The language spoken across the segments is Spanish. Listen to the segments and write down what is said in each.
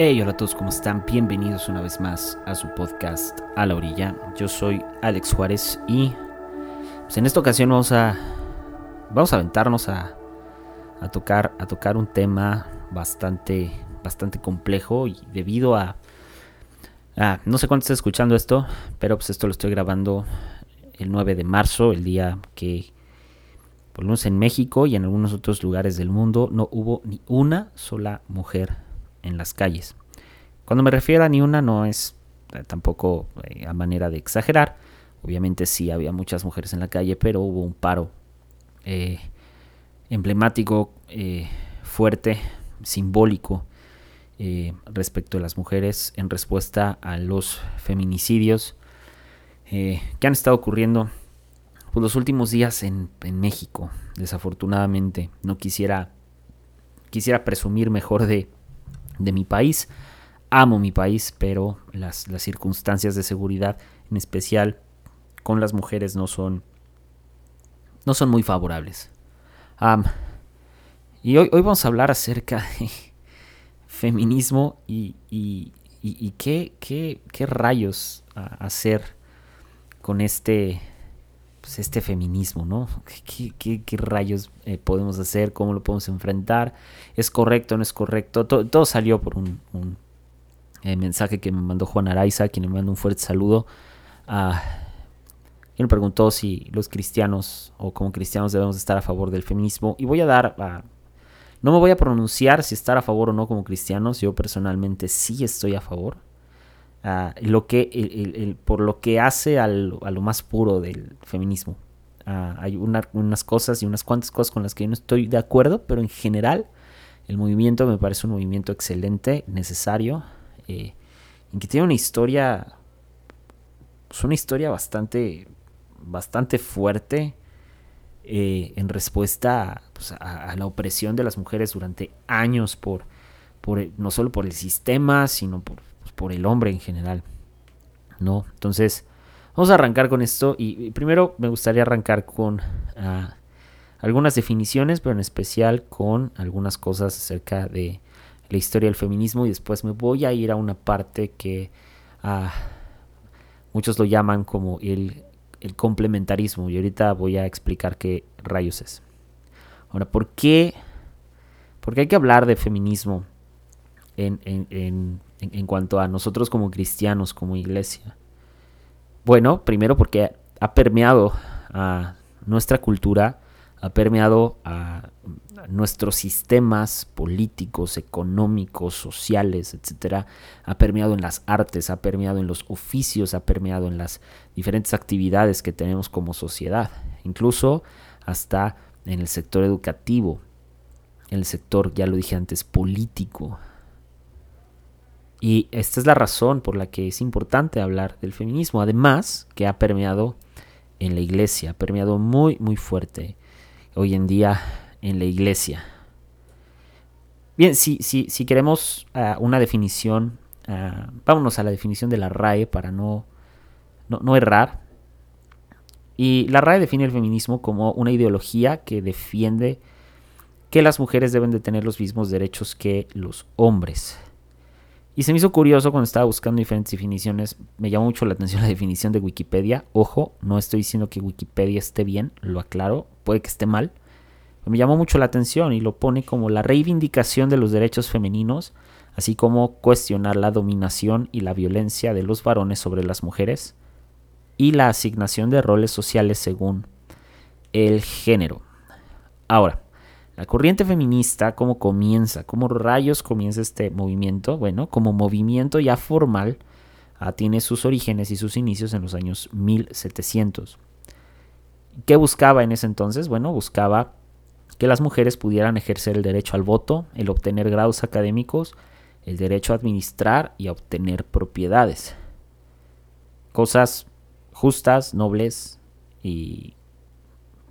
Hey, hola a todos, ¿cómo están? Bienvenidos una vez más a su podcast A la Orilla. Yo soy Alex Juárez y pues, en esta ocasión vamos a, vamos a aventarnos a, a, tocar, a tocar un tema bastante, bastante complejo y debido a, no sé cuándo esté escuchando esto, pero pues esto lo estoy grabando el 9 de marzo, el día que por lo menos en México y en algunos otros lugares del mundo no hubo ni una sola mujer en las calles. Cuando me refiero a ni una no es eh, tampoco eh, a manera de exagerar. Obviamente sí había muchas mujeres en la calle, pero hubo un paro eh, emblemático, fuerte, simbólico respecto a las mujeres en respuesta a los feminicidios que han estado ocurriendo pues, los últimos días en, en México. Desafortunadamente, no quisiera quisiera presumir mejor de, de mi país. Amo mi país, pero las, circunstancias de seguridad, en especial con las mujeres, no son, no son muy favorables. y hoy, hoy, vamos a hablar acerca de feminismo y, y, y, qué, qué, qué, rayos hacer con este, pues este feminismo, ¿no? ¿Qué, rayos eh, podemos hacer? ¿Cómo lo podemos enfrentar? ¿Es correcto? ¿No es correcto? Todo, salió por un, eh, mensaje que me mandó Juan Araiza, quien me mandó un fuerte saludo. a quien me preguntó si los cristianos o como cristianos debemos estar a favor del feminismo. Y voy a dar... no me voy a pronunciar si estar a favor o no como cristianos. Yo personalmente sí estoy a favor lo que, por lo que hace al, a lo más puro del feminismo. hay unas cosas y unas cuantas cosas con las que yo no estoy de acuerdo, pero en general el movimiento me parece un movimiento excelente, necesario, eh, en que tiene una historia, es pues una historia bastante, bastante fuerte. Eh, en respuesta pues, a, la opresión de las mujeres durante años por, por no solo por el sistema, sino por por el hombre en general. ¿No? Entonces, vamos a arrancar con esto. Y, primero me gustaría arrancar con ah, algunas definiciones, pero en especial con algunas cosas acerca de la historia del feminismo. Y después me voy a ir a una parte que ah, muchos lo llaman como el, complementarismo. Y ahorita voy a explicar qué rayos es. Ahora, ¿por qué? Porque hay que hablar de feminismo en, cuanto a nosotros como cristianos, como iglesia? Bueno, primero porque ha permeado a nuestra cultura, ha permeado a nuestros sistemas políticos, económicos, sociales, etcétera, ha permeado en las artes, ha permeado en los oficios, ha permeado en las diferentes actividades que tenemos como sociedad, incluso hasta en el sector educativo, en el sector, ya lo dije antes, político, y esta es la razón por la que es importante hablar del feminismo. Además, que ha permeado en la iglesia, ha permeado muy, muy fuerte hoy en día en la iglesia. Bien, si, si, si queremos ah, una definición, uh, vámonos a la definición de la RAE para no, no, no errar. Y la RAE define el feminismo como una ideología que defiende que las mujeres deben de tener los mismos derechos que los hombres. Y se me hizo curioso cuando estaba buscando diferentes definiciones. Me llamó mucho la atención la definición de Wikipedia. Ojo, no estoy diciendo que Wikipedia esté bien, lo aclaro, puede que esté mal. Me llamó mucho la atención y lo pone como la reivindicación de los derechos femeninos, así como cuestionar la dominación y la violencia de los varones sobre las mujeres y la asignación de roles sociales según el género. Ahora, la corriente feminista, ¿cómo comienza? ¿Cómo rayos comienza este movimiento? Bueno, como movimiento ya formal, ah, tiene sus orígenes y sus inicios en los años 1700. ¿Qué buscaba en ese entonces? Bueno, buscaba que las mujeres pudieran ejercer el derecho al voto, el obtener grados académicos, el derecho a administrar y a obtener propiedades. Cosas justas, nobles y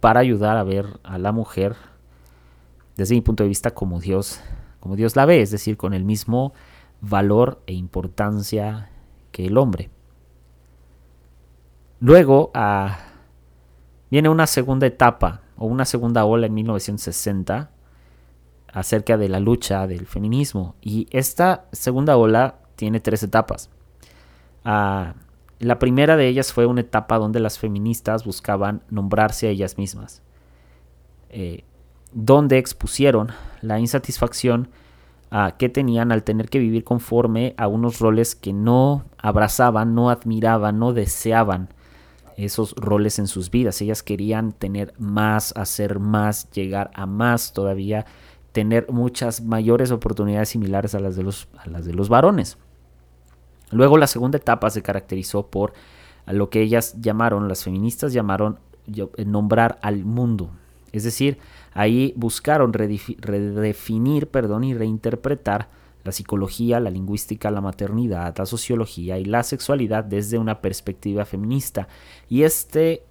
para ayudar a ver a la mujer desde mi punto de vista como Dios, como Dios la ve, es decir, con el mismo valor e importancia que el hombre. Luego ah, viene una segunda etapa o una segunda ola en 1960 acerca de la lucha del feminismo. Y esta segunda ola tiene tres etapas. Ah, la primera de ellas fue una etapa donde las feministas buscaban nombrarse a ellas mismas, eh, donde expusieron la insatisfacción que tenían al tener que vivir conforme a unos roles que no abrazaban, no admiraban, no deseaban esos roles en sus vidas. Ellas querían tener más, hacer más, llegar a más todavía, tener muchas mayores oportunidades similares a las de los, a las de los varones. Luego la segunda etapa se caracterizó por lo que ellas llamaron, las feministas llamaron nombrar al mundo. Es decir, ahí buscaron redefinir perdón, y reinterpretar la psicología, la lingüística, la maternidad, la sociología y la sexualidad desde una perspectiva feminista. Y este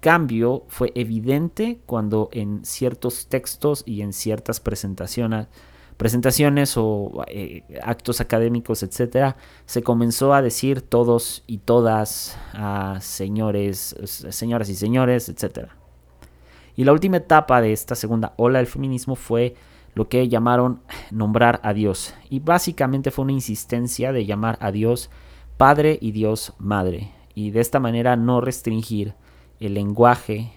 cambio fue evidente cuando en ciertos textos y en ciertas presentaciones, presentaciones o eh, actos académicos, etcétera, se comenzó a decir todos y todas, a señores, señoras y señores, etcétera. Y la última etapa de esta segunda ola del feminismo fue lo que llamaron nombrar a Dios. Y básicamente fue una insistencia de llamar a Dios Padre y Dios Madre. Y de esta manera no restringir el lenguaje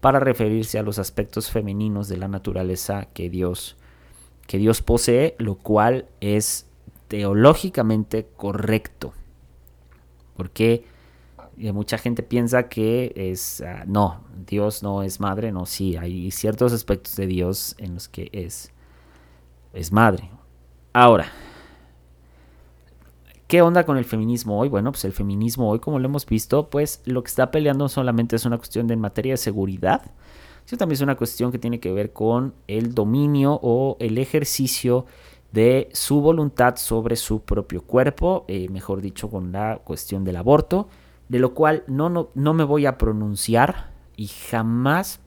para referirse a los aspectos femeninos de la naturaleza que Dios, que Dios posee, lo cual es teológicamente correcto. Porque mucha gente piensa que es, ah, no, Dios no es madre, no, sí, hay ciertos aspectos de Dios en los que es, es madre. Ahora, ¿qué onda con el feminismo hoy? Bueno, pues el feminismo hoy, como lo hemos visto, pues lo que está peleando solamente es una cuestión de en materia de seguridad, sino también es una cuestión que tiene que ver con el dominio o el ejercicio de su voluntad sobre su propio cuerpo, eh, mejor dicho, con la cuestión del aborto de lo cual no, no, no me voy a pronunciar y jamás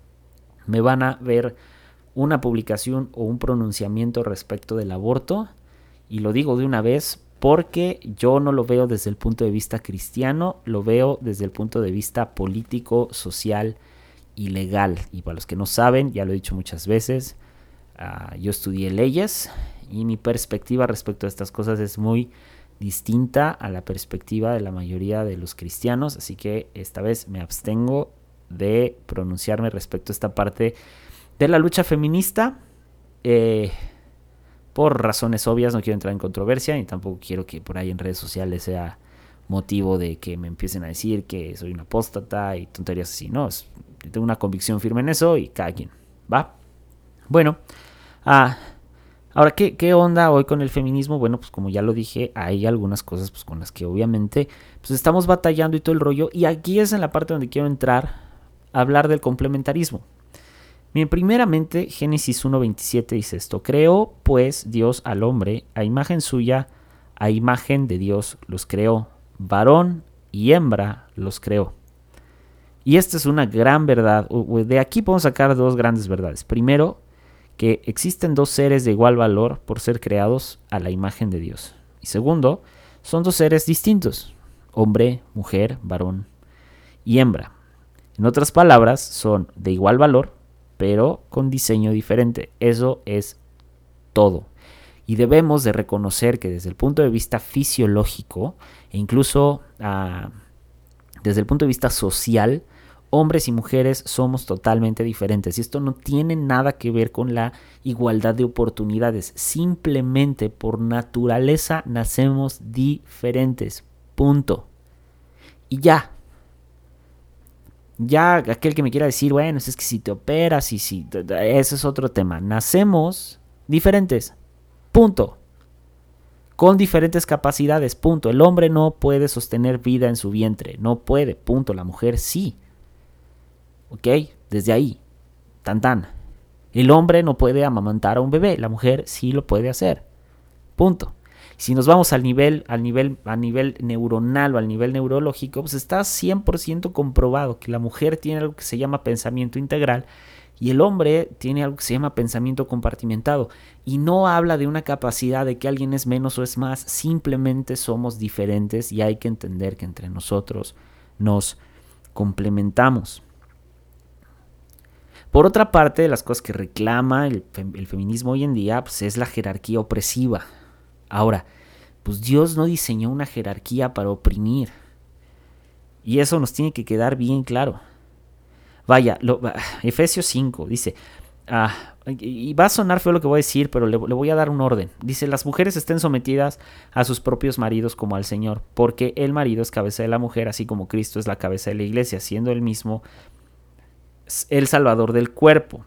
me van a ver una publicación o un pronunciamiento respecto del aborto. Y lo digo de una vez porque yo no lo veo desde el punto de vista cristiano, lo veo desde el punto de vista político, social y legal. Y para los que no saben, ya lo he dicho muchas veces, ah, yo estudié leyes y mi perspectiva respecto a estas cosas es muy distinta a la perspectiva de la mayoría de los cristianos, así que esta vez me abstengo de pronunciarme respecto a esta parte de la lucha feminista. Eh, por razones obvias no quiero entrar en controversia y tampoco quiero que por ahí en redes sociales sea motivo de que me empiecen a decir que soy una apóstata y tonterías así. No, tengo una convicción firme en eso y cada quien. ¿Va? Bueno, ah, Ahora, ¿qué, ¿qué, onda hoy con el feminismo? Bueno, pues como ya lo dije, hay algunas cosas pues, con las que obviamente pues, estamos batallando y todo el rollo. Y aquí es en la parte donde quiero entrar a hablar del complementarismo. Bien, primeramente, Génesis 1.27 dice esto. Creó pues Dios al hombre a imagen suya, a imagen de Dios los creó. Varón y hembra los creó. Y esta es una gran verdad. De aquí podemos sacar dos grandes verdades. Primero, que existen dos seres de igual valor por ser creados a la imagen de Dios. Y segundo, son dos seres distintos, hombre, mujer, varón y hembra. En otras palabras, son de igual valor, pero con diseño diferente. Eso es todo. Y debemos de reconocer que desde el punto de vista fisiológico e incluso ah, desde el punto de vista social, hombres y mujeres somos totalmente diferentes y esto no tiene nada que ver con la igualdad de oportunidades. Simplemente por naturaleza nacemos diferentes. Punto. Y ya. Ya aquel que me quiera decir, bueno, es que si te operas y si... Ese es otro tema. Nacemos diferentes. Punto. Con diferentes capacidades. Punto. El hombre no puede sostener vida en su vientre. No puede. Punto. La mujer sí. ¿Ok? Desde ahí. Tan tan. El hombre no puede amamantar a un bebé, la mujer sí lo puede hacer. Punto. Si nos vamos al nivel, al nivel, a nivel neuronal o al nivel neurológico, pues está 100% comprobado que la mujer tiene algo que se llama pensamiento integral y el hombre tiene algo que se llama pensamiento compartimentado. Y no habla de una capacidad de que alguien es menos o es más, simplemente somos diferentes y hay que entender que entre nosotros nos complementamos. Por otra parte, las cosas que reclama el, feminismo hoy en día pues, es la jerarquía opresiva. Ahora, pues Dios no diseñó una jerarquía para oprimir. Y eso nos tiene que quedar bien claro. Vaya, Efesios 5 dice, ah, y va a sonar feo lo que voy a decir, pero le, voy a dar un orden. Dice, las mujeres estén sometidas a sus propios maridos como al Señor, porque el marido es cabeza de la mujer, así como Cristo es la cabeza de la iglesia, siendo el mismo el salvador del cuerpo.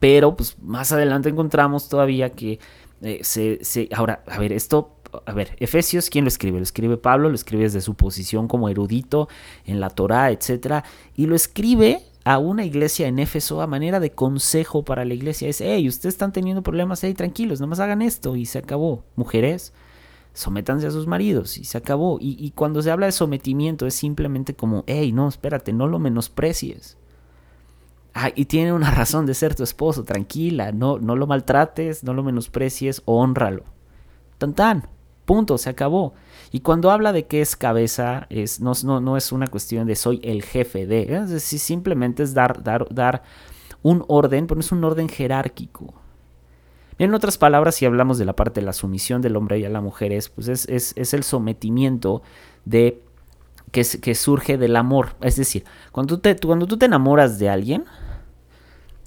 Pero pues más adelante encontramos todavía que eh, se, se... Ahora, a ver, esto a ver, Efesios, ¿quién lo escribe? Lo escribe Pablo, lo escribe desde su posición como erudito en la Torá, etc. Y lo escribe a una iglesia en Éfeso a manera de consejo para la iglesia. Es, hey, ustedes están teniendo problemas, hey, tranquilos, nomás hagan esto y se acabó. Mujeres, sométanse a sus maridos y se acabó. Y, cuando se habla de sometimiento es simplemente como, hey, no, espérate, no lo menosprecies. Ah, y tiene una razón de ser tu esposo, tranquila, no, no lo maltrates, no lo menosprecies, honralo. Tan tan. Punto, se acabó. Y cuando habla de que es cabeza, es, no, no, no es una cuestión de soy el jefe de, es decir, simplemente es dar, dar, dar un orden, pero no es un orden jerárquico. En otras palabras, si hablamos de la parte de la sumisión del hombre y a la mujer, es, pues es, es, el sometimiento de que, que, surge del amor. Es decir, cuando tú, te, cuando tú te enamoras de alguien,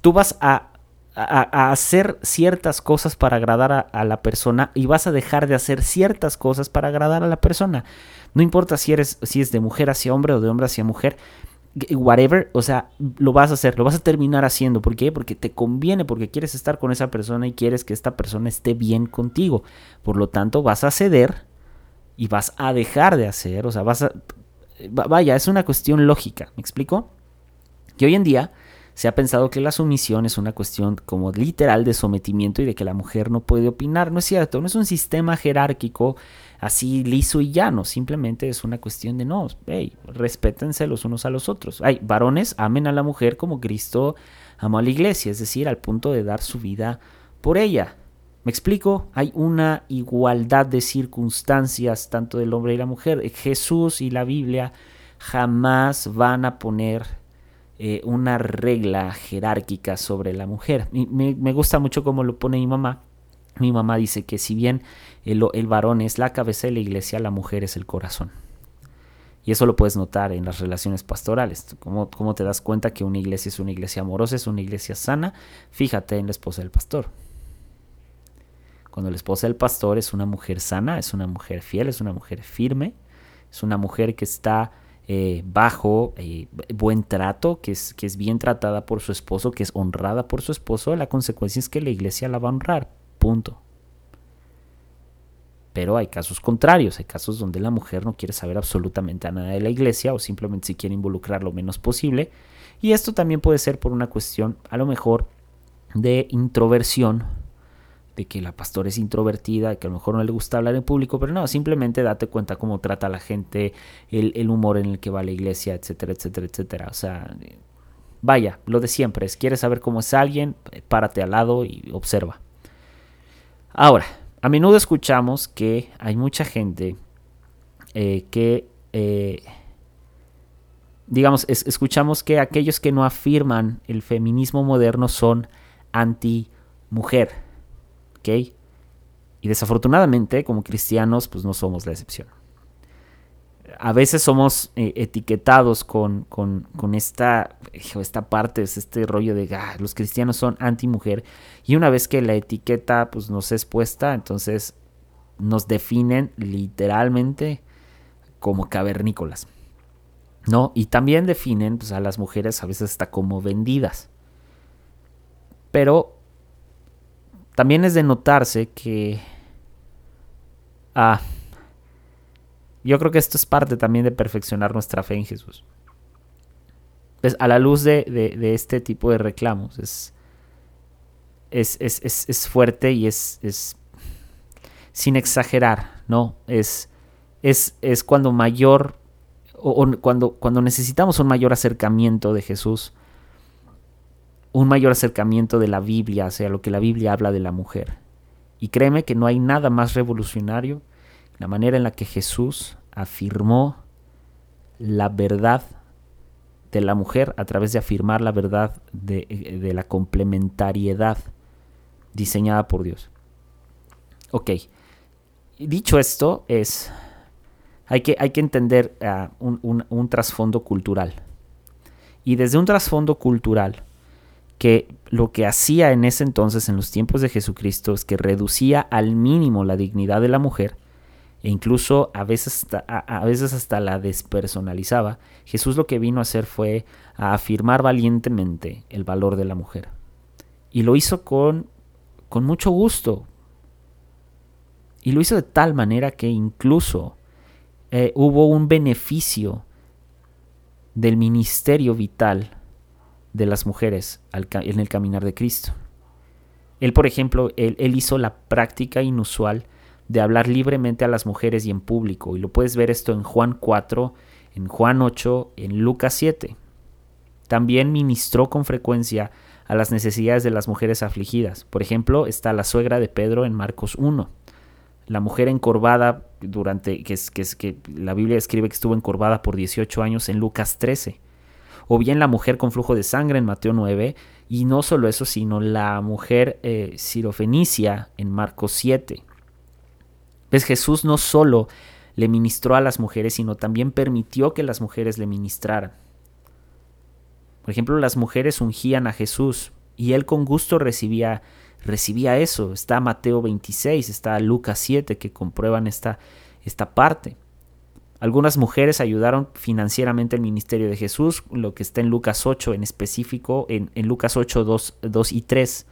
tú vas a a, hacer ciertas cosas para agradar a, la persona y vas a dejar de hacer ciertas cosas para agradar a la persona. No importa si eres, si es de mujer hacia hombre o de hombre hacia mujer, whatever, o sea, lo vas a hacer, lo vas a terminar haciendo. ¿Por qué? Porque te conviene, porque quieres estar con esa persona y quieres que esta persona esté bien contigo. Por lo tanto, vas a ceder y vas a dejar de hacer, o sea, vas a... Vaya, es una cuestión lógica, ¿me explico? Que hoy en día se ha pensado que la sumisión es una cuestión como literal de sometimiento y de que la mujer no puede opinar. No es cierto, no es un sistema jerárquico así liso y llano, simplemente es una cuestión de no, hey, respétense los unos a los otros. Ay, varones, amen a la mujer como Cristo amó a la iglesia, es decir, al punto de dar su vida por ella. ¿Me explico? Hay una igualdad de circunstancias tanto del hombre y la mujer. Jesús y la Biblia jamás van a poner eh, una regla jerárquica sobre la mujer. me, gusta mucho como lo pone mi mamá. Mi mamá dice que si bien el, varón es la cabeza de la iglesia, la mujer es el corazón. Y eso lo puedes notar en las relaciones pastorales. ¿Cómo, ¿Cómo, te das cuenta que una iglesia es una iglesia amorosa, es una iglesia sana? Fíjate en la esposa del pastor. Cuando la esposa del pastor es una mujer sana, es una mujer fiel, es una mujer firme, es una mujer que está eh, bajo eh, buen trato, que es, que es bien tratada por su esposo, que es honrada por su esposo, la consecuencia es que la iglesia la va a honrar. Punto. Pero hay casos contrarios, hay casos donde la mujer no quiere saber absolutamente nada de la iglesia o simplemente se quiere involucrar lo menos posible. Y esto también puede ser por una cuestión, a lo mejor, de introversión de que la pastora es introvertida, que a lo mejor no le gusta hablar en público, pero no, simplemente date cuenta cómo trata a la gente, el, humor en el que va la iglesia, etcétera, etcétera, etcétera. O sea, vaya, lo de siempre, es quieres saber cómo es alguien, párate al lado y observa. Ahora, a menudo escuchamos que hay mucha gente eh, que, eh, digamos, escuchamos que aquellos que no afirman el feminismo moderno son anti-mujer y desafortunadamente, como cristianos, pues no somos la excepción. A veces somos eh, etiquetados con, con, esta, esta parte, este rollo de ah, los cristianos son anti-mujer. Y una vez que la etiqueta pues, nos es puesta, entonces nos definen literalmente como cavernícolas. ¿No? Y también definen pues, a las mujeres a veces hasta como vendidas. Pero también es de notarse que... Ah, yo creo que esto es parte también de perfeccionar nuestra fe en Jesús. Pues a la luz de, este tipo de reclamos, es, es, es, fuerte y es, es, sin exagerar, ¿no? Es, es, es cuando mayor, o, cuando, cuando necesitamos un mayor acercamiento de Jesús, un mayor acercamiento de la Biblia hacia lo que la Biblia habla de la mujer. Y créeme que no hay nada más revolucionario la manera en la que Jesús afirmó la verdad de la mujer a través de afirmar la verdad de, de la complementariedad diseñada por Dios. Ok, dicho esto, es, hay, que, hay que entender un, un trasfondo cultural. Y desde un trasfondo cultural, que lo que hacía en ese entonces, en los tiempos de Jesucristo, es que reducía al mínimo la dignidad de la mujer e incluso a veces, hasta, a, a veces hasta la despersonalizaba, Jesús lo que vino a hacer fue a afirmar valientemente el valor de la mujer. Y lo hizo con, con mucho gusto. Y lo hizo de tal manera que incluso eh, hubo un beneficio del ministerio vital de las mujeres en el caminar de Cristo. Él, por ejemplo, él, él, hizo la práctica inusual de hablar libremente a las mujeres y en público. Y lo puedes ver esto en Juan 4, en Juan 8, en Lucas 7. También ministró con frecuencia a las necesidades de las mujeres afligidas. Por ejemplo, está la suegra de Pedro en Marcos 1. La mujer encorvada durante que, es, que, la Biblia escribe que estuvo encorvada por 18 años en Lucas 13 o bien la mujer con flujo de sangre en Mateo 9, y no solo eso, sino la mujer eh, sirofenicia en Marcos 7. Jesús no solo le ministró a las mujeres, sino también permitió que las mujeres le ministraran. Por ejemplo, las mujeres ungían a Jesús y él con gusto recibía, recibía eso. Está Mateo 26, está Lucas 7 que comprueban esta, esta parte. Algunas mujeres ayudaron financieramente el ministerio de Jesús, lo que está en Lucas 8 en específico, en, en Lucas 8, 2, 2, y 3,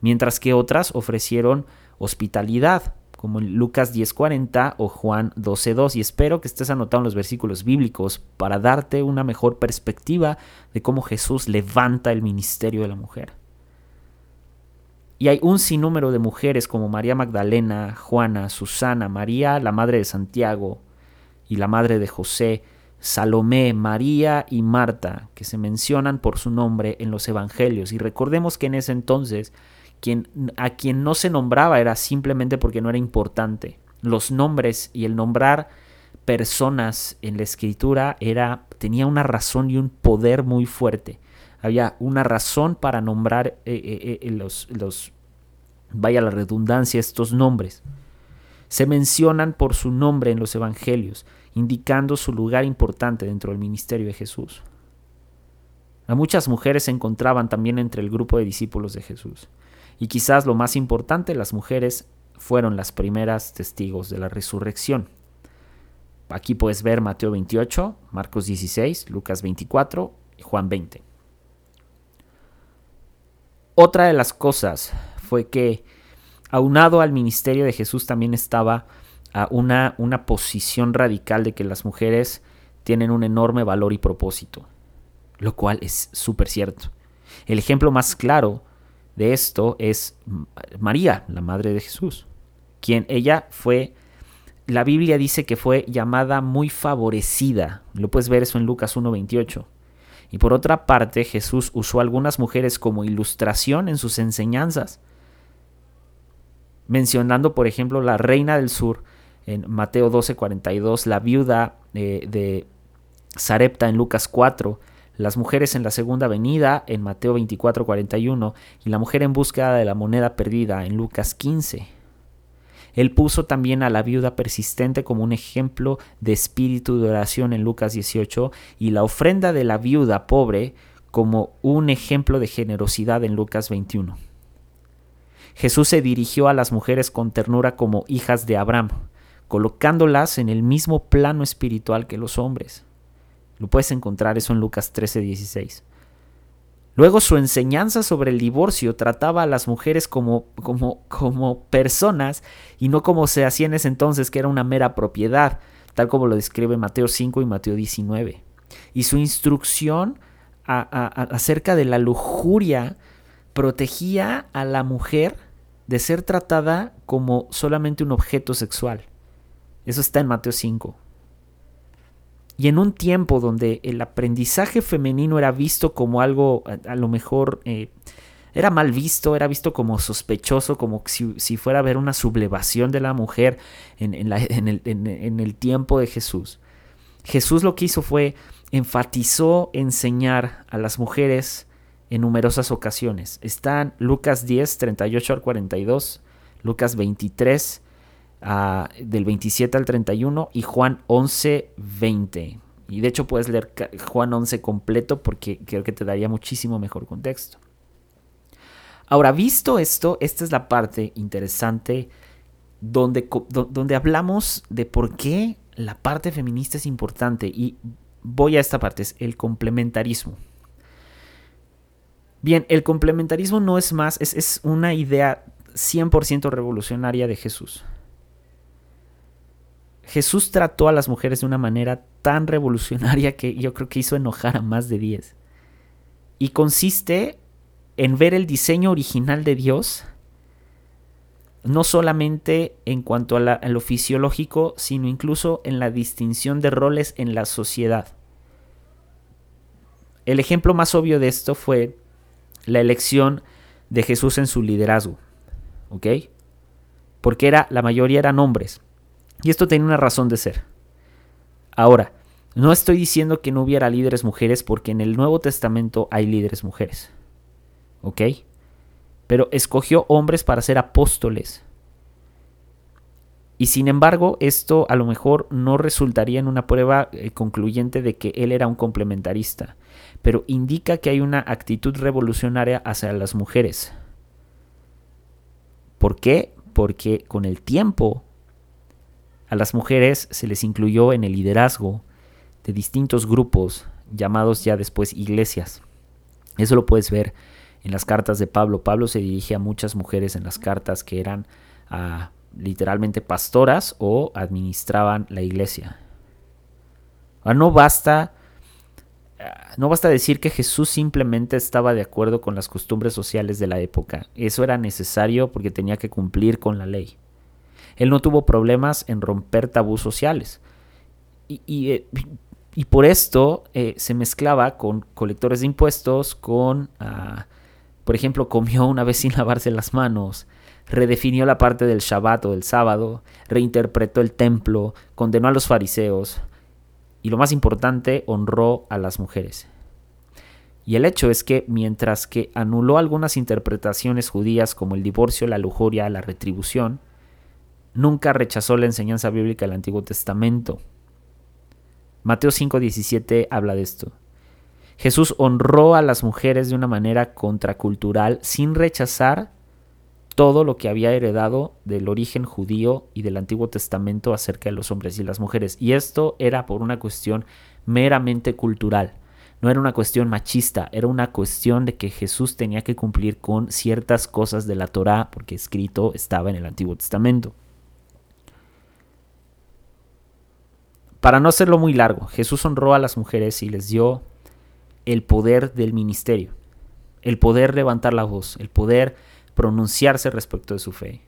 mientras que otras ofrecieron hospitalidad, como en Lucas 10:40 o Juan 12:2. Y espero que estés anotando los versículos bíblicos para darte una mejor perspectiva de cómo Jesús levanta el ministerio de la mujer. Y hay un sinnúmero de mujeres como María Magdalena, Juana, Susana, María, la madre de Santiago, y la madre de José, Salomé, María y Marta, que se mencionan por su nombre en los evangelios. Y recordemos que en ese entonces a quien no se nombraba era simplemente porque no era importante. Los nombres y el nombrar personas en la escritura era, tenía una razón y un poder muy fuerte. Había una razón para nombrar eh, eh, eh, los, los, vaya la redundancia, estos nombres. Se mencionan por su nombre en los evangelios indicando su lugar importante dentro del ministerio de Jesús. A muchas mujeres se encontraban también entre el grupo de discípulos de Jesús. Y quizás lo más importante, las mujeres fueron las primeras testigos de la resurrección. Aquí puedes ver Mateo 28, Marcos 16, Lucas 24 y Juan 20. Otra de las cosas fue que aunado al ministerio de Jesús también estaba a una, una posición radical de que las mujeres tienen un enorme valor y propósito, lo cual es súper cierto. El ejemplo más claro de esto es María, la madre de Jesús, quien ella fue, la Biblia dice que fue llamada muy favorecida, lo puedes ver eso en Lucas 1.28. Y por otra parte, Jesús usó algunas mujeres como ilustración en sus enseñanzas, mencionando, por ejemplo, la reina del sur, en Mateo 12:42, la viuda eh, de Sarepta en Lucas 4, las mujeres en la segunda venida en Mateo 24:41 y la mujer en búsqueda de la moneda perdida en Lucas 15. Él puso también a la viuda persistente como un ejemplo de espíritu de oración en Lucas 18 y la ofrenda de la viuda pobre como un ejemplo de generosidad en Lucas 21. Jesús se dirigió a las mujeres con ternura como hijas de Abraham, colocándolas en el mismo plano espiritual que los hombres. Lo puedes encontrar eso en Lucas 13:16. Luego su enseñanza sobre el divorcio trataba a las mujeres como, como, como personas y no como se hacía en ese entonces, que era una mera propiedad, tal como lo describe Mateo 5 y Mateo 19. Y su instrucción acerca de la lujuria protegía a la mujer de ser tratada como solamente un objeto sexual. Eso está en Mateo 5. Y en un tiempo donde el aprendizaje femenino era visto como algo, a, lo mejor, eh, era mal visto, era visto como sospechoso, como si, si, fuera a haber una sublevación de la mujer en, en, el, en el tiempo de Jesús. Jesús lo que hizo fue enfatizó enseñar a las mujeres en numerosas ocasiones. Están Lucas 10, 38 al 42, Lucas 23, del 27 al 31 y Juan 11, 20. Y de hecho puedes leer Juan 11 completo porque creo que te daría muchísimo mejor contexto. Ahora, visto esto, esta es la parte interesante donde, donde hablamos de por qué la parte feminista es importante. Y voy a esta parte, es el complementarismo. Bien, el complementarismo no es más, es, es una idea 100% revolucionaria de Jesús. Jesús trató a las mujeres de una manera tan revolucionaria que yo creo que hizo enojar a más de 10. Y consiste en ver el diseño original de Dios, no solamente en cuanto a, lo fisiológico, sino incluso en la distinción de roles en la sociedad. El ejemplo más obvio de esto fue la elección de Jesús en su liderazgo. ¿Ok? Porque era, la mayoría eran hombres. Y esto tiene una razón de ser. Ahora, no estoy diciendo que no hubiera líderes mujeres porque en el Nuevo Testamento hay líderes mujeres. ¿Ok? Pero escogió hombres para ser apóstoles. Y sin embargo, esto a lo mejor no resultaría en una prueba eh, concluyente de que él era un complementarista, pero indica que hay una actitud revolucionaria hacia las mujeres. ¿Por qué? Porque con el tiempo a las mujeres se les incluyó en el liderazgo de distintos grupos llamados ya después iglesias. Eso lo puedes ver en las cartas de Pablo. Pablo se dirige a muchas mujeres en las cartas que eran ah, literalmente pastoras o administraban la iglesia. no basta ah, no basta decir que Jesús simplemente estaba de acuerdo con las costumbres sociales de la época. Eso era necesario porque tenía que cumplir con la ley. Él no tuvo problemas en romper tabús sociales. Y, eh, por esto eh, se mezclaba con colectores de impuestos, con, ah, por ejemplo, comió una vez sin lavarse las manos, redefinió la parte del Shabbat o del sábado, reinterpretó el templo, condenó a los fariseos y lo más importante, honró a las mujeres. Y el hecho es que mientras que anuló algunas interpretaciones judías como el divorcio, la lujuria, la retribución, nunca rechazó la enseñanza bíblica del Antiguo Testamento. Mateo 5:17 habla de esto. Jesús honró a las mujeres de una manera contracultural sin rechazar todo lo que había heredado del origen judío y del Antiguo Testamento acerca de los hombres y las mujeres. Y esto era por una cuestión meramente cultural. No era una cuestión machista, era una cuestión de que Jesús tenía que cumplir con ciertas cosas de la Torá porque escrito estaba en el Antiguo Testamento. Para no hacerlo muy largo, Jesús honró a las mujeres y les dio el poder del ministerio, el poder levantar la voz, el poder pronunciarse respecto de su fe.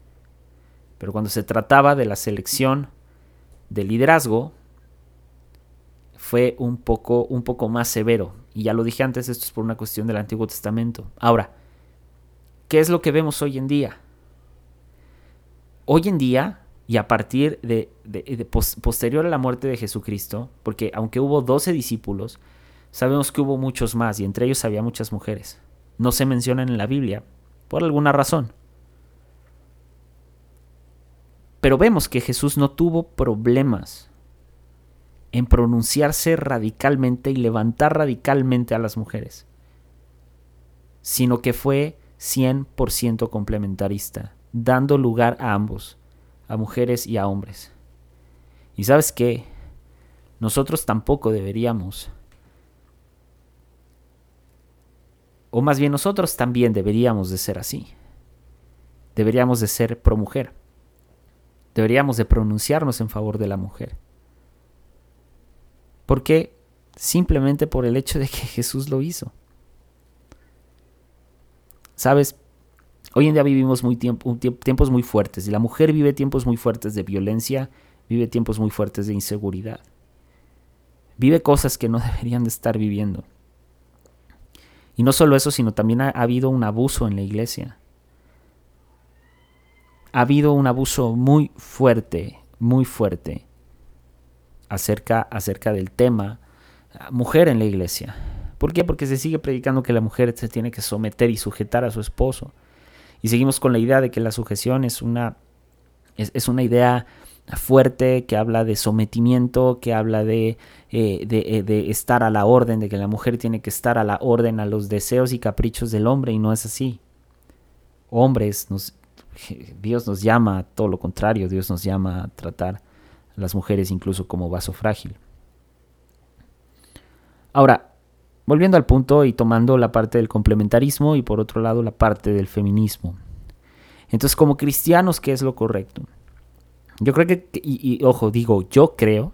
Pero cuando se trataba de la selección de liderazgo, fue un poco, un poco más severo. Y ya lo dije antes, esto es por una cuestión del Antiguo Testamento. Ahora, ¿qué es lo que vemos hoy en día? Hoy en día y a partir de, posterior a la muerte de Jesucristo, porque aunque hubo 12 discípulos, sabemos que hubo muchos más y entre ellos había muchas mujeres. No se mencionan en la Biblia por alguna razón. Pero vemos que Jesús no tuvo problemas en pronunciarse radicalmente y levantar radicalmente a las mujeres, sino que fue 100% complementarista, dando lugar a ambos a mujeres y a hombres. Y sabes qué, nosotros tampoco deberíamos, o más bien nosotros también deberíamos de ser así. Deberíamos de ser pro mujer. Deberíamos de pronunciarnos en favor de la mujer. Porque simplemente por el hecho de que Jesús lo hizo. Sabes, Hoy en día vivimos tiempos muy fuertes y la mujer vive tiempos muy fuertes de violencia, vive tiempos muy fuertes de inseguridad. Vive cosas que no deberían de estar viviendo. Y no solo eso, sino también ha, habido un abuso en la iglesia. Ha habido un abuso muy fuerte, muy fuerte acerca, acerca del tema mujer en la iglesia. ¿Por qué? Porque se sigue predicando que la mujer se tiene que someter y sujetar a su esposo. Y seguimos con la idea de que la sujeción es una, es, una idea fuerte que habla de sometimiento, que habla de, eh, de, de, estar a la orden, de que la mujer tiene que estar a la orden a los deseos y caprichos del hombre y no es así. Hombres, Dios nos llama a todo lo contrario, Dios nos llama a tratar a las mujeres incluso como vaso frágil. Ahora, volviendo al punto y tomando la parte del complementarismo y por otro lado la parte del feminismo. Entonces, como cristianos, ¿qué es lo correcto? Yo creo que, y, ojo, digo, yo creo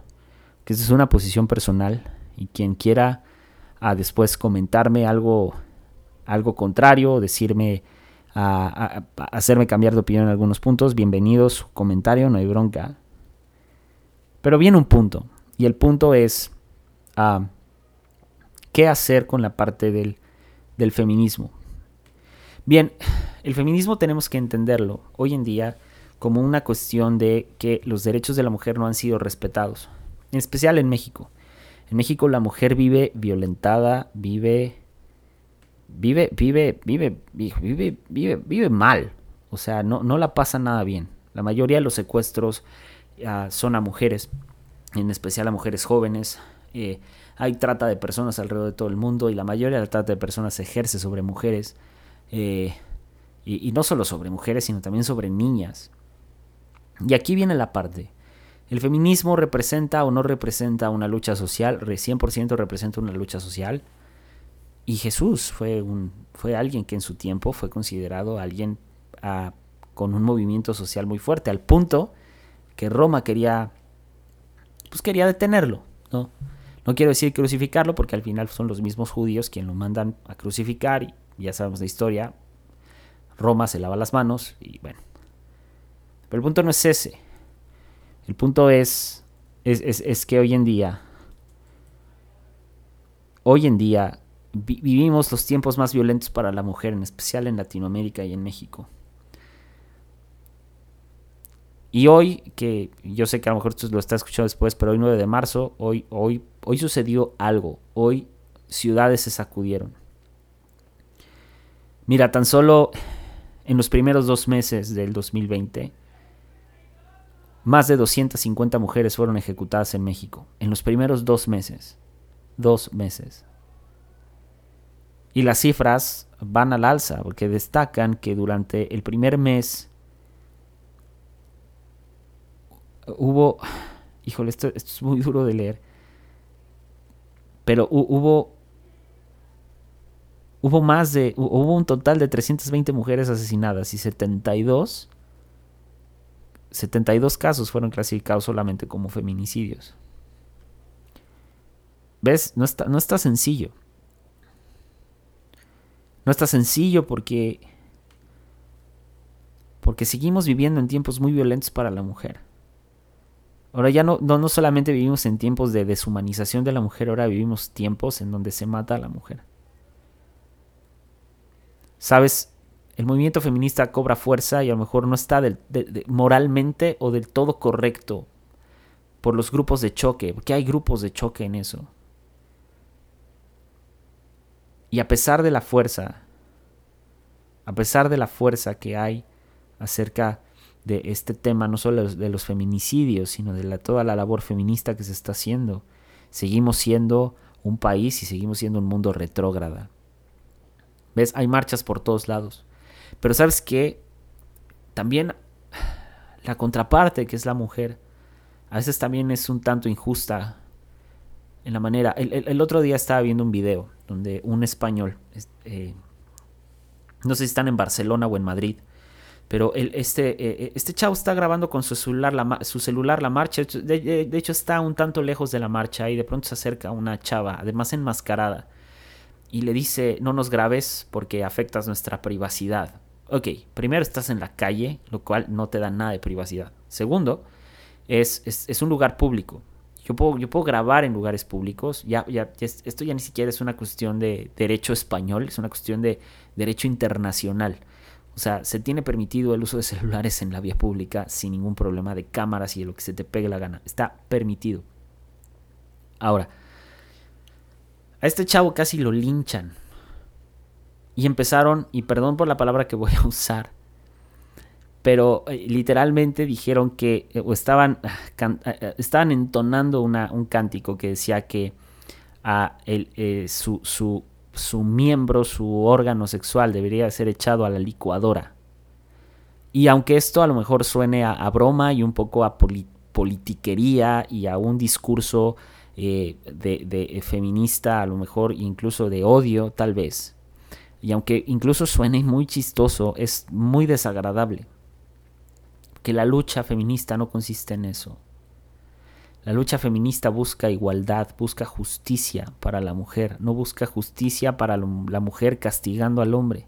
que esa es una posición personal y quien quiera a después comentarme algo, algo contrario, decirme, a, hacerme cambiar de opinión en algunos puntos, bienvenido su comentario, no hay bronca. Pero viene un punto, y el punto es, qué hacer con la parte del, del feminismo. Bien, el feminismo tenemos que entenderlo hoy en día como una cuestión de que los derechos de la mujer no han sido respetados, en especial en México. En México la mujer vive violentada, vive vive vive vive vive vive vive mal, o sea, no no la pasa nada bien. La mayoría de los secuestros ah, son a mujeres, en especial a mujeres jóvenes. Eh, hay trata de personas alrededor de todo el mundo y la mayoría de la trata de personas se ejerce sobre mujeres. Eh, y, no solo sobre mujeres, sino también sobre niñas. Y aquí viene la parte. ¿El feminismo representa o no representa una lucha social? 100% representa una lucha social. Y Jesús fue, un, fue alguien que en su tiempo fue considerado alguien ah, con un movimiento social muy fuerte, al punto que Roma quería, pues quería detenerlo, ¿no? No quiero decir crucificarlo porque al final son los mismos judíos quienes lo mandan a crucificar y ya sabemos la historia. Roma se lava las manos y bueno. Pero el punto no es ese. El punto es, es, que hoy en día, hoy en día vivimos los tiempos más violentos para la mujer, en especial en Latinoamérica y en México. Y hoy, que yo sé que a lo mejor tú lo estás escuchando después, pero hoy 9 de marzo, hoy, hoy, hoy sucedió algo. Hoy ciudades se sacudieron. Mira, tan solo en los primeros dos meses del 2020, más de 250 mujeres fueron ejecutadas en México. En los primeros dos meses. Dos meses. Y las cifras van al alza, porque destacan que durante el primer mes hubo, híjole, esto, es muy duro de leer, pero hubo, hubo más de, hubo un total de 320 mujeres asesinadas y 72, 72 casos fueron clasificados solamente como feminicidios. ¿Ves? No está, no está sencillo. No está sencillo porque porque seguimos viviendo en tiempos muy violentos para la mujer. Ahora ya no, no, solamente vivimos en tiempos de deshumanización de la mujer, ahora vivimos tiempos en donde se mata a la mujer. Sabes, el movimiento feminista cobra fuerza y a lo mejor no está moralmente o del todo correcto por los grupos de choque, porque hay grupos de choque en eso. Y a pesar de la fuerza, a pesar de la fuerza que hay acerca de este tema, no solo de los feminicidios, sino de la, toda la labor feminista que se está haciendo. Seguimos siendo un país y seguimos siendo un mundo retrógrada. ¿Ves? Hay marchas por todos lados. Pero sabes qué? También la contraparte, que es la mujer, a veces también es un tanto injusta en la manera. El, otro día estaba viendo un video donde un español, eh, no sé si están en Barcelona o en Madrid, pero el, este, eh, eh, este chavo está grabando con su celular la, su celular la marcha. De, hecho, está un tanto lejos de la marcha y de pronto se acerca una chava, además enmascarada, y le dice, no nos grabes porque afectas nuestra privacidad. Ok, primero estás en la calle, lo cual no te da nada de privacidad. Segundo, es, es, un lugar público. Yo puedo, yo puedo grabar en lugares públicos. Ya, ya, esto ya ni siquiera es una cuestión de derecho español, es una cuestión de derecho internacional. O sea, se tiene permitido el uso de celulares en la vía pública sin ningún problema de cámaras y de lo que se te pegue la gana. Está permitido. Ahora, a este chavo casi lo linchan. Y empezaron, y perdón por la palabra que voy a usar, pero eh, literalmente dijeron que, eh, o estaban, eh, estaban entonando un cántico que decía que a el, su, su, su, miembro, su órgano sexual debería ser echado a la licuadora. Y aunque esto a lo mejor suene a, broma y un poco a politiquería y a un discurso de, de feminista, a lo mejor incluso de odio, tal vez, y aunque incluso suene muy chistoso, es muy desagradable que la lucha feminista no consiste en eso. La lucha feminista busca igualdad, busca justicia para la mujer, no busca justicia para la mujer castigando al hombre.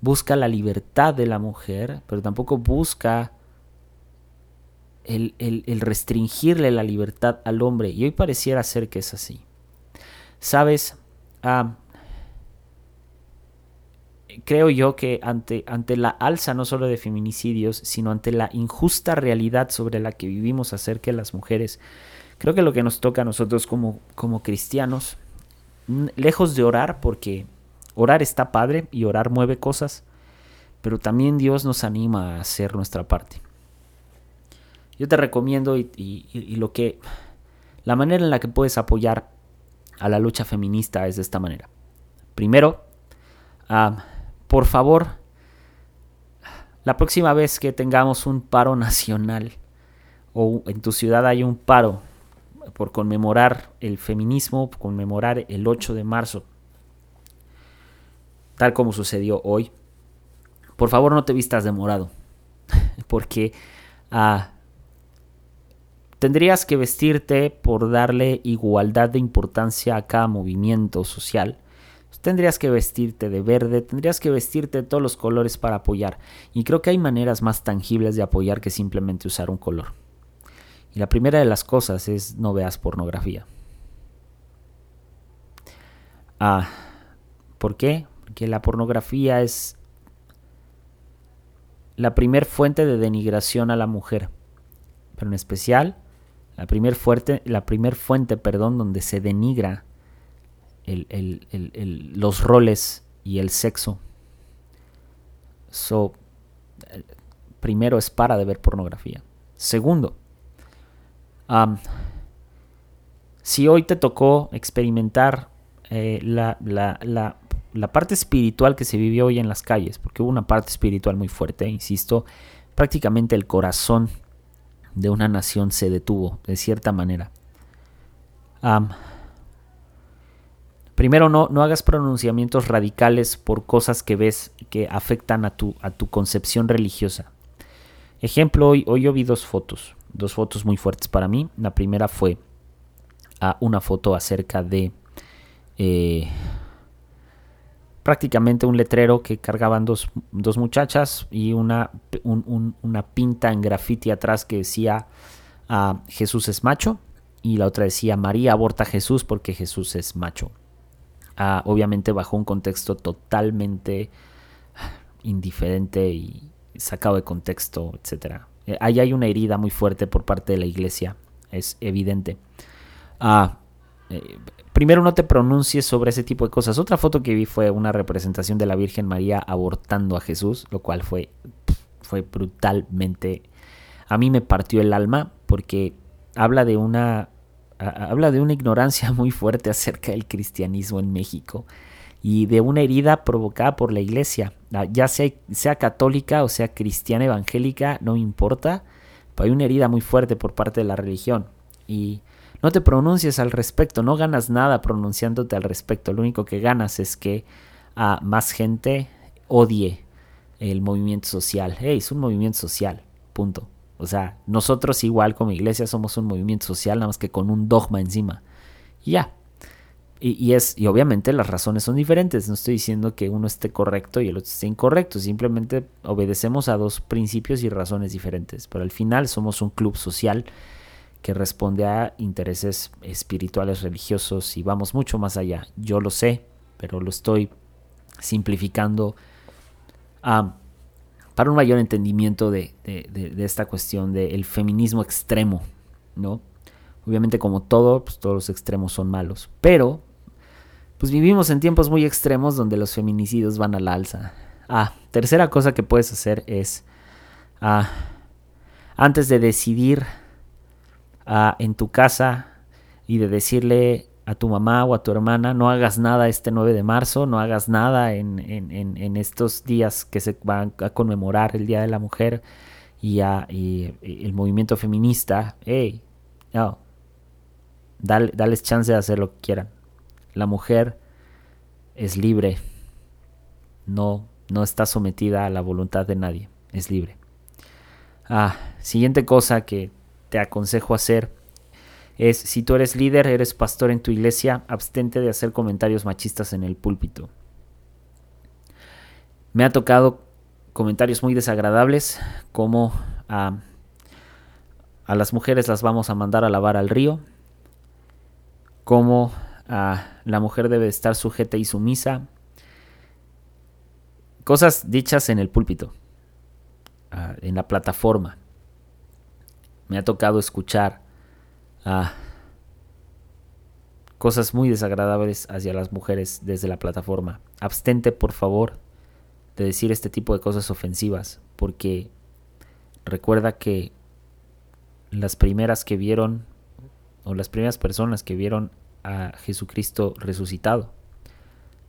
Busca la libertad de la mujer, pero tampoco busca el, restringirle la libertad al hombre. Y hoy pareciera ser que es así. Sabes, ah, creo yo que ante, ante la alza no solo de feminicidios, sino ante la injusta realidad sobre la que vivimos acerca de las mujeres, creo que lo que nos toca a nosotros como, como cristianos, lejos de orar, porque orar está padre y orar mueve cosas, pero también Dios nos anima a hacer nuestra parte. Yo te recomiendo y, lo que la manera en la que puedes apoyar a la lucha feminista es de esta manera. Primero, por favor, la próxima vez que tengamos un paro nacional o en tu ciudad hay un paro por conmemorar el feminismo, por conmemorar el 8 de marzo, tal como sucedió hoy, por favor no te vistas de morado, porque ah, tendrías que vestirte por darle igualdad de importancia a cada movimiento social tendrías que vestirte de verde, tendrías que vestirte de todos los colores para apoyar. Y creo que hay maneras más tangibles de apoyar que simplemente usar un color. Y la primera de las cosas es no veas pornografía. Ah, ¿por qué? Porque la pornografía es la primer fuente de denigración a la mujer. Pero en especial, la primer, fuerte, la primer fuente perdón, donde se denigra los roles y el sexo. So, primero es para de ver pornografía. Segundo, si hoy te tocó experimentar eh, la, la, parte espiritual que se vivió hoy en las calles, porque hubo una parte espiritual muy fuerte, insisto, prácticamente el corazón de una nación se detuvo, de cierta manera. Primero, no, no hagas pronunciamientos radicales por cosas que ves que afectan a tu, a tu concepción religiosa. Ejemplo, hoy, hoy yo vi dos fotos, dos fotos muy fuertes para mí. La primera fue a una foto acerca de eh, prácticamente un letrero que cargaban dos, muchachas y una, una pinta en graffiti atrás que decía ah, Jesús es macho y la otra decía María aborta a Jesús porque Jesús es macho obviamente bajo un contexto totalmente indiferente y sacado de contexto, etc. Eh, ahí hay una herida muy fuerte por parte de la iglesia, es evidente. Ah, eh, primero no te pronuncies sobre ese tipo de cosas. Otra foto que vi fue una representación de la Virgen María abortando a Jesús, lo cual fue, fue brutalmente... A mí me partió el alma porque habla de una habla de una ignorancia muy fuerte acerca del cristianismo en México y de una herida provocada por la iglesia, ah, ya sea, sea católica o sea cristiana evangélica, no importa, pero hay una herida muy fuerte por parte de la religión y no te pronuncies al respecto, no ganas nada pronunciándote al respecto, lo único que ganas es que a ah, más gente odie el movimiento social. Es un movimiento social, punto. O sea, nosotros igual como iglesia somos un movimiento social, nada más que con un dogma encima. Y ya. Y, es, y obviamente las razones son diferentes. No estoy diciendo que uno esté correcto y el otro esté incorrecto. Simplemente obedecemos a dos principios y razones diferentes. Pero al final somos un club social que responde a intereses espirituales, religiosos y vamos mucho más allá. Yo lo sé, pero lo estoy simplificando a para un mayor entendimiento de, esta cuestión del feminismo extremo, ¿no? Obviamente como todo, pues todos los extremos son malos, pero pues vivimos en tiempos muy extremos donde los feminicidios van a la alza. Ah, tercera cosa que puedes hacer es, ah, antes de decidir ah, en tu casa y de decirle a tu mamá o a tu hermana, no hagas nada este 9 de marzo, no hagas nada en, en, estos días que se van a conmemorar el Día de la Mujer y, a, el movimiento feminista, hey, no, dale, dales chance de hacer lo que quieran. La mujer es libre, no, no está sometida a la voluntad de nadie, es libre. Ah, siguiente cosa que te aconsejo hacer es, si tú eres líder, eres pastor en tu iglesia, abstente de hacer comentarios machistas en el púlpito. Me ha tocado comentarios muy desagradables como a, a las mujeres las vamos a mandar a lavar al río, como la mujer debe estar sujeta y sumisa. Cosas dichas en el púlpito, en la plataforma. Me ha tocado escuchar cosas muy desagradables hacia las mujeres desde la plataforma. Abstente, por favor, de decir este tipo de cosas ofensivas, porque recuerda que las primeras que vieron, o las primeras personas que vieron a Jesucristo resucitado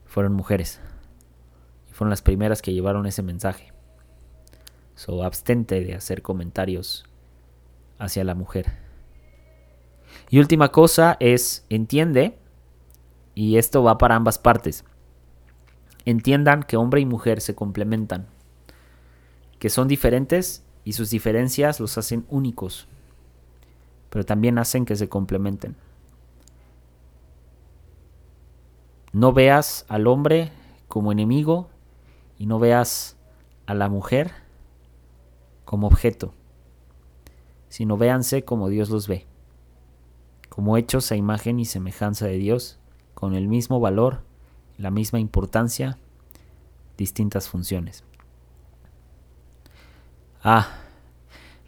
fueron mujeres. Y fueron las primeras que llevaron ese mensaje. So, abstente de hacer comentarios hacia la mujer. Y última cosa es, entiende, y esto va para ambas partes, entiendan que hombre y mujer se complementan, que son diferentes y sus diferencias los hacen únicos, pero también hacen que se complementen. No veas al hombre como enemigo y no veas a la mujer como objeto, sino véanse como Dios los ve, como hechos a imagen y semejanza de Dios, con el mismo valor, la misma importancia, distintas funciones. Ah,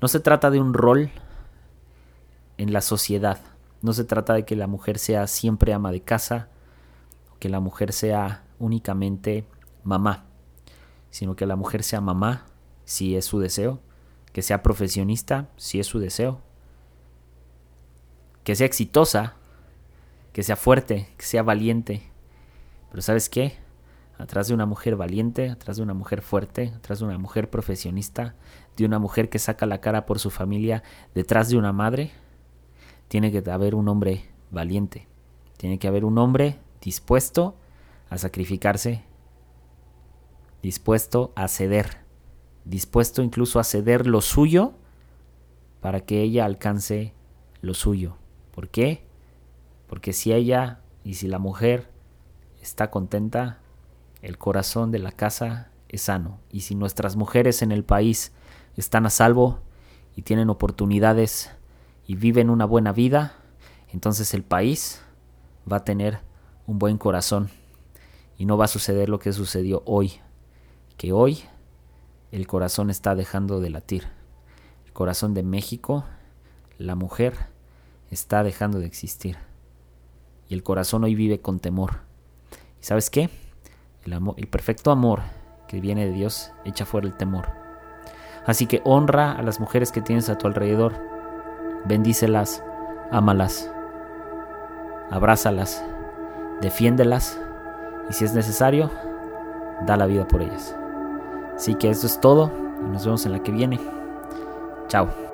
no se trata de un rol en la sociedad, no se trata de que la mujer sea siempre ama de casa, que la mujer sea únicamente mamá, sino que la mujer sea mamá si es su deseo, que sea profesionista si es su deseo, que sea exitosa, que sea fuerte, que sea valiente. Pero ¿sabes qué? Atrás de una mujer valiente, atrás de una mujer fuerte, atrás de una mujer profesionista, de una mujer que saca la cara por su familia, detrás de una madre, tiene que haber un hombre valiente. Tiene que haber un hombre dispuesto a sacrificarse, dispuesto a ceder, dispuesto incluso a ceder lo suyo para que ella alcance lo suyo. ¿Por qué? Porque si ella y si la mujer está contenta, el corazón de la casa es sano. Y si nuestras mujeres en el país están a salvo y tienen oportunidades y viven una buena vida, entonces el país va a tener un buen corazón y no va a suceder lo que sucedió hoy, que hoy el corazón está dejando de latir. El corazón de México, la mujer, está dejando de existir. Y el corazón hoy vive con temor. ¿Y sabes qué? El, amor, el perfecto amor que viene de Dios echa fuera el temor. Así que honra a las mujeres que tienes a tu alrededor. Bendícelas, ámalas, abrázalas defiéndelas y si es necesario, da la vida por ellas. Así que eso es todo y nos vemos en la que viene. Chao.